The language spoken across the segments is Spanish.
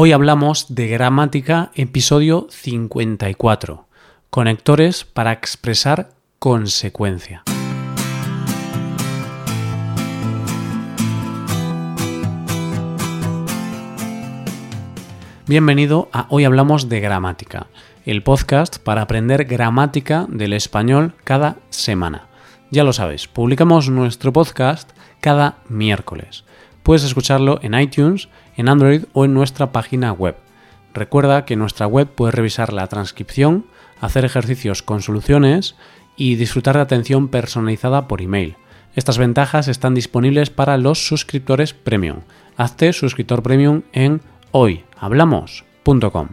Hoy hablamos de gramática, episodio 54, conectores para expresar consecuencia. Bienvenido a Hoy Hablamos de Gramática, el podcast para aprender gramática del español cada semana. Ya lo sabes, publicamos nuestro podcast cada miércoles. Puedes escucharlo en iTunes, en Android o en nuestra página web. Recuerda que en nuestra web puedes revisar la transcripción, hacer ejercicios con soluciones y disfrutar de atención personalizada por email. Estas ventajas están disponibles para los suscriptores premium. Hazte suscriptor premium en hoyhablamos.com.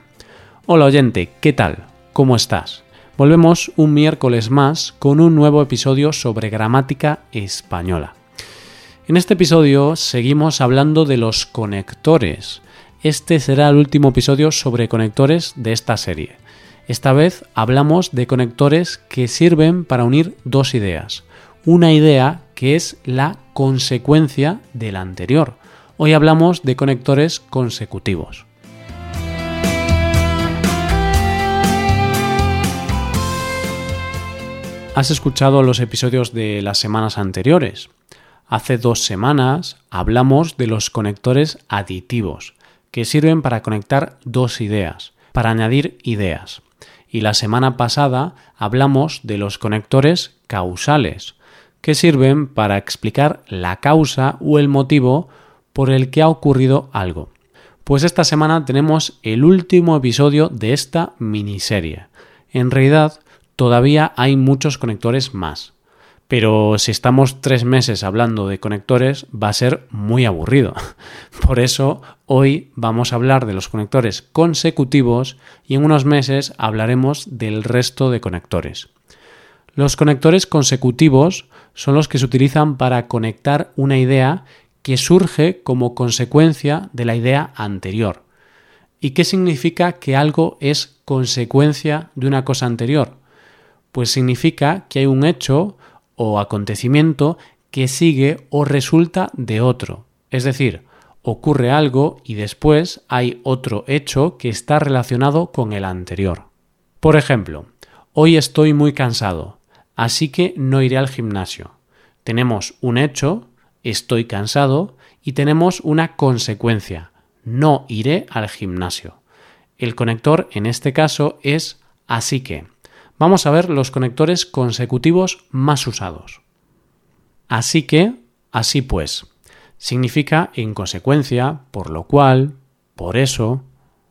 Hola oyente, ¿qué tal? ¿Cómo estás? Volvemos un miércoles más con un nuevo episodio sobre gramática española. En este episodio seguimos hablando de los conectores. Este será el último episodio sobre conectores de esta serie. Esta vez hablamos de conectores que sirven para unir dos ideas. Una idea que es la consecuencia de la anterior. Hoy hablamos de conectores consecutivos. ¿Has escuchado los episodios de las semanas anteriores? Hace dos semanas hablamos de los conectores aditivos, que sirven para conectar dos ideas, para añadir ideas. Y la semana pasada hablamos de los conectores causales, que sirven para explicar la causa o el motivo por el que ha ocurrido algo. Pues esta semana tenemos el último episodio de esta miniserie. En realidad, todavía hay muchos conectores más. Pero si estamos tres meses hablando de conectores va a ser muy aburrido. Por eso hoy vamos a hablar de los conectores consecutivos y en unos meses hablaremos del resto de conectores. Los conectores consecutivos son los que se utilizan para conectar una idea que surge como consecuencia de la idea anterior. ¿Y qué significa que algo es consecuencia de una cosa anterior? Pues significa que hay un hecho o acontecimiento que sigue o resulta de otro. Es decir, ocurre algo y después hay otro hecho que está relacionado con el anterior. Por ejemplo, hoy estoy muy cansado, así que no iré al gimnasio. Tenemos un hecho, estoy cansado, y tenemos una consecuencia, no iré al gimnasio. El conector en este caso es así que. Vamos a ver los conectores consecutivos más usados. Así que, así pues, significa en consecuencia, por lo cual, por eso.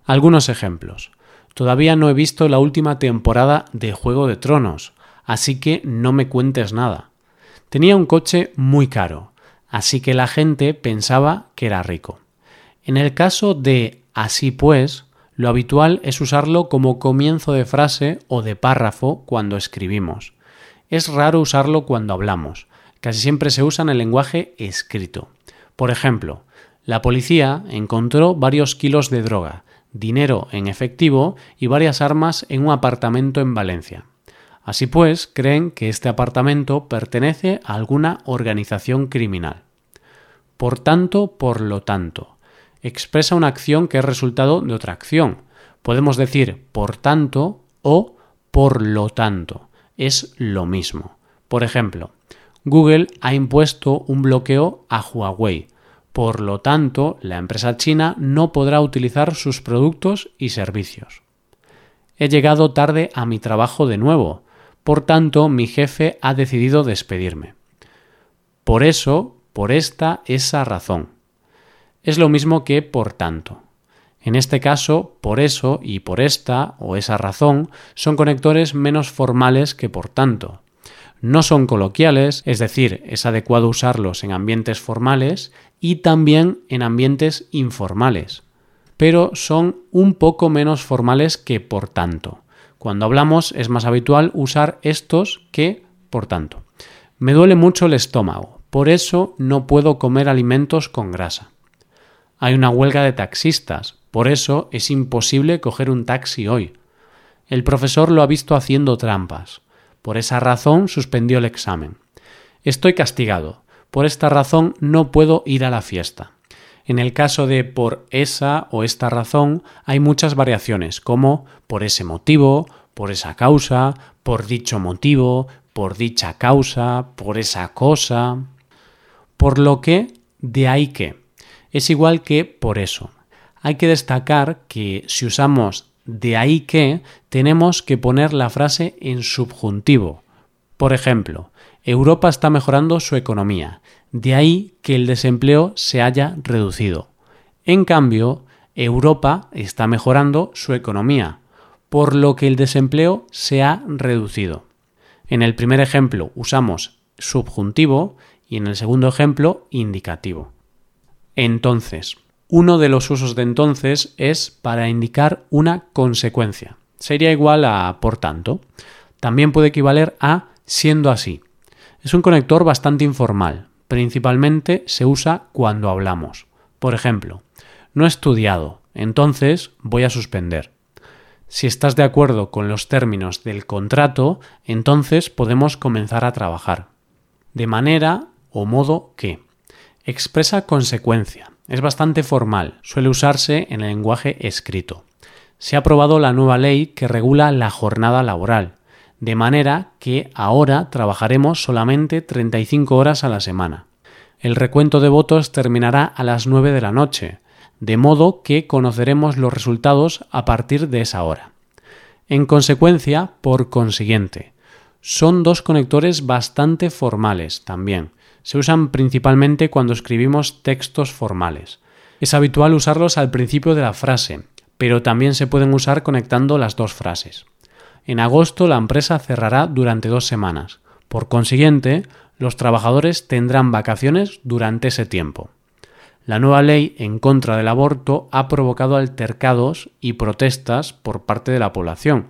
Algunos ejemplos. Todavía no he visto la última temporada de Juego de Tronos, así que no me cuentes nada. Tenía un coche muy caro, así que la gente pensaba que era rico. En el caso de así pues, lo habitual es usarlo como comienzo de frase o de párrafo cuando escribimos. Es raro usarlo cuando hablamos. Casi siempre se usa en el lenguaje escrito. Por ejemplo, la policía encontró varios kilos de droga, dinero en efectivo y varias armas en un apartamento en Valencia. Así pues, creen que este apartamento pertenece a alguna organización criminal. Por tanto, por lo tanto expresa una acción que es resultado de otra acción. Podemos decir por tanto o por lo tanto. Es lo mismo. Por ejemplo, Google ha impuesto un bloqueo a Huawei. Por lo tanto, la empresa china no podrá utilizar sus productos y servicios. He llegado tarde a mi trabajo de nuevo. Por tanto, mi jefe ha decidido despedirme. Por eso, por esta, esa razón es lo mismo que por tanto. En este caso, por eso y por esta o esa razón son conectores menos formales que por tanto. No son coloquiales, es decir, es adecuado usarlos en ambientes formales y también en ambientes informales, pero son un poco menos formales que por tanto. Cuando hablamos es más habitual usar estos que por tanto. Me duele mucho el estómago, por eso no puedo comer alimentos con grasa. Hay una huelga de taxistas, por eso es imposible coger un taxi hoy. El profesor lo ha visto haciendo trampas. Por esa razón suspendió el examen. Estoy castigado. Por esta razón no puedo ir a la fiesta. En el caso de por esa o esta razón hay muchas variaciones, como por ese motivo, por esa causa, por dicho motivo, por dicha causa, por esa cosa. Por lo que, de ahí que. Es igual que por eso. Hay que destacar que si usamos de ahí que, tenemos que poner la frase en subjuntivo. Por ejemplo, Europa está mejorando su economía. De ahí que el desempleo se haya reducido. En cambio, Europa está mejorando su economía, por lo que el desempleo se ha reducido. En el primer ejemplo usamos subjuntivo y en el segundo ejemplo indicativo. Entonces, uno de los usos de entonces es para indicar una consecuencia. Sería igual a por tanto. También puede equivaler a siendo así. Es un conector bastante informal, principalmente se usa cuando hablamos. Por ejemplo, no he estudiado, entonces voy a suspender. Si estás de acuerdo con los términos del contrato, entonces podemos comenzar a trabajar. De manera o modo que. Expresa consecuencia. Es bastante formal, suele usarse en el lenguaje escrito. Se ha aprobado la nueva ley que regula la jornada laboral, de manera que ahora trabajaremos solamente 35 horas a la semana. El recuento de votos terminará a las 9 de la noche, de modo que conoceremos los resultados a partir de esa hora. En consecuencia, por consiguiente, son dos conectores bastante formales también. Se usan principalmente cuando escribimos textos formales. Es habitual usarlos al principio de la frase, pero también se pueden usar conectando las dos frases. En agosto la empresa cerrará durante dos semanas. Por consiguiente, los trabajadores tendrán vacaciones durante ese tiempo. La nueva ley en contra del aborto ha provocado altercados y protestas por parte de la población.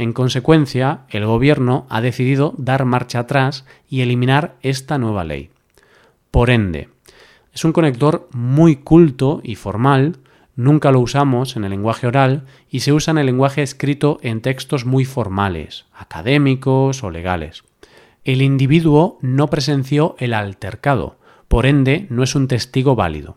En consecuencia, el Gobierno ha decidido dar marcha atrás y eliminar esta nueva ley. Por ende, es un conector muy culto y formal nunca lo usamos en el lenguaje oral y se usa en el lenguaje escrito en textos muy formales, académicos o legales. El individuo no presenció el altercado, por ende no es un testigo válido.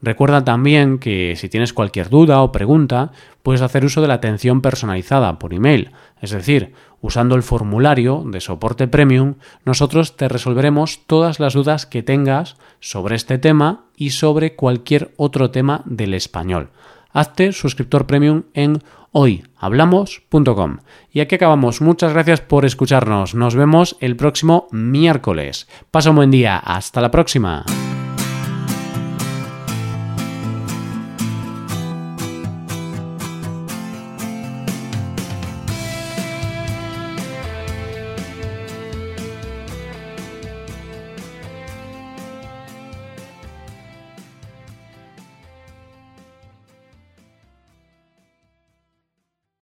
Recuerda también que si tienes cualquier duda o pregunta, puedes hacer uso de la atención personalizada por email. Es decir, usando el formulario de soporte premium, nosotros te resolveremos todas las dudas que tengas sobre este tema y sobre cualquier otro tema del español. Hazte suscriptor premium en hoyhablamos.com. Y aquí acabamos. Muchas gracias por escucharnos. Nos vemos el próximo miércoles. Pasa un buen día. Hasta la próxima.